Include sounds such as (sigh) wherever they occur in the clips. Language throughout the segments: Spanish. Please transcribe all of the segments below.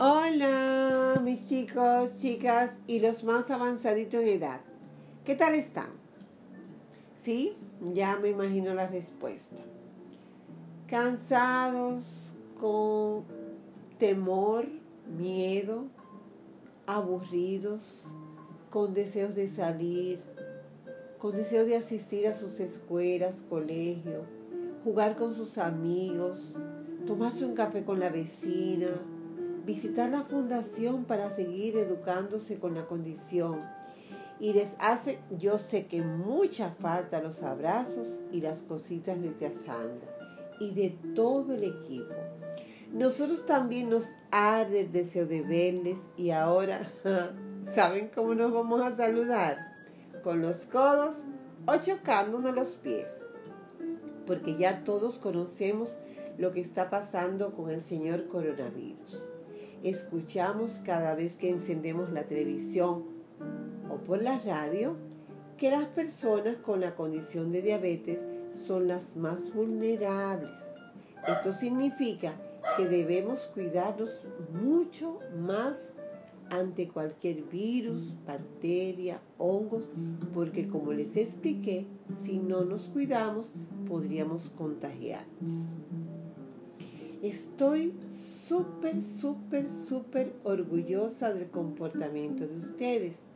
Hola, mis chicos, chicas y los más avanzaditos en edad. ¿Qué tal están? Sí, ya me imagino la respuesta. Cansados, con temor, miedo, aburridos, con deseos de salir, con deseos de asistir a sus escuelas, colegios, jugar con sus amigos, tomarse un café con la vecina, visitar la fundación para seguir educándose con la condición. Y les hace, yo sé que mucha falta los abrazos y las cositas de tía Sandra y de todo el equipo. Nosotros también nos arde el deseo de verles y ahora, (laughs) ¿saben cómo nos vamos a saludar? Con los codos o chocándonos los pies. Porque ya todos conocemos lo que está pasando con el señor coronavirus escuchamos cada vez que encendemos la televisión o por la radio que las personas con la condición de diabetes son las más vulnerables. Esto significa que debemos cuidarnos mucho más ante cualquier virus, bacteria, hongos, porque como les expliqué, si no nos cuidamos podríamos contagiarnos. Estoy súper, súper, súper orgullosa del comportamiento de ustedes.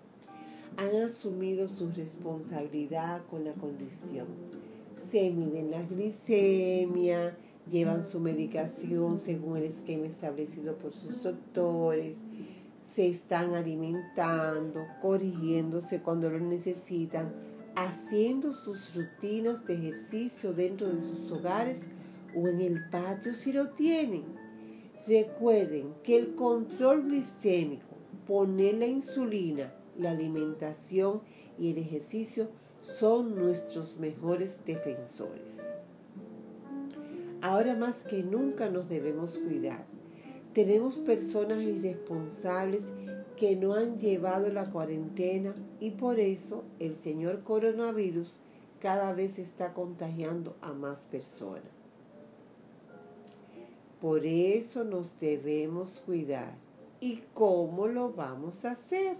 Han asumido su responsabilidad con la condición. Se miden la glicemia, llevan su medicación según el esquema establecido por sus doctores, se están alimentando, corrigiéndose cuando lo necesitan, haciendo sus rutinas de ejercicio dentro de sus hogares o en el patio si lo tienen. Recuerden que el control glicémico, poner la insulina, la alimentación y el ejercicio son nuestros mejores defensores. Ahora más que nunca nos debemos cuidar. Tenemos personas irresponsables que no han llevado la cuarentena y por eso el señor coronavirus cada vez está contagiando a más personas. Por eso nos debemos cuidar. ¿Y cómo lo vamos a hacer?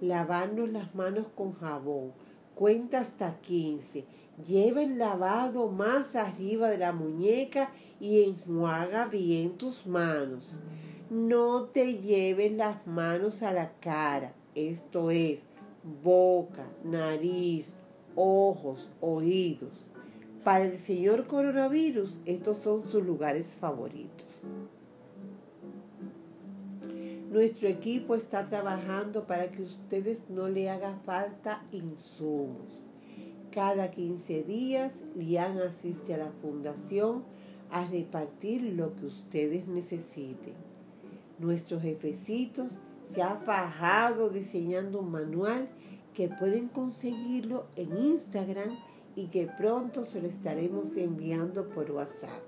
Lavarnos las manos con jabón. Cuenta hasta 15. Lleva el lavado más arriba de la muñeca y enjuaga bien tus manos. No te lleves las manos a la cara, esto es, boca, nariz, ojos, oídos. Para el señor coronavirus, estos son sus lugares favoritos. Nuestro equipo está trabajando para que ustedes no le haga falta insumos. Cada 15 días, Lian asiste a la fundación a repartir lo que ustedes necesiten. Nuestros jefecitos se ha fajado diseñando un manual que pueden conseguirlo en Instagram y que pronto se lo estaremos enviando por WhatsApp.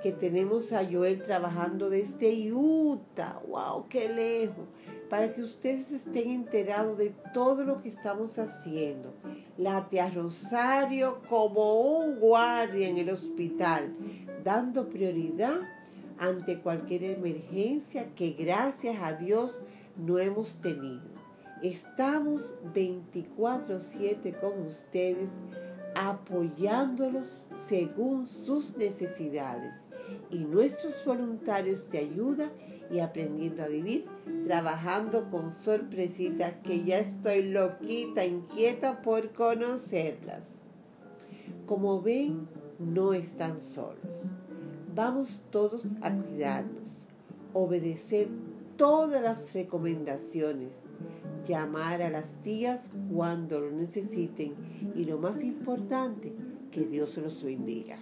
Que tenemos a Joel trabajando desde Utah, wow, qué lejos, para que ustedes estén enterados de todo lo que estamos haciendo. La tía Rosario como un guardia en el hospital, dando prioridad ante cualquier emergencia que gracias a Dios no hemos tenido. Estamos 24/7 con ustedes apoyándolos según sus necesidades y nuestros voluntarios de ayuda y aprendiendo a vivir, trabajando con sorpresitas que ya estoy loquita, inquieta por conocerlas. Como ven, no están solos. Vamos todos a cuidarnos, obedecer todas las recomendaciones llamar a las tías cuando lo necesiten y lo más importante, que Dios los bendiga.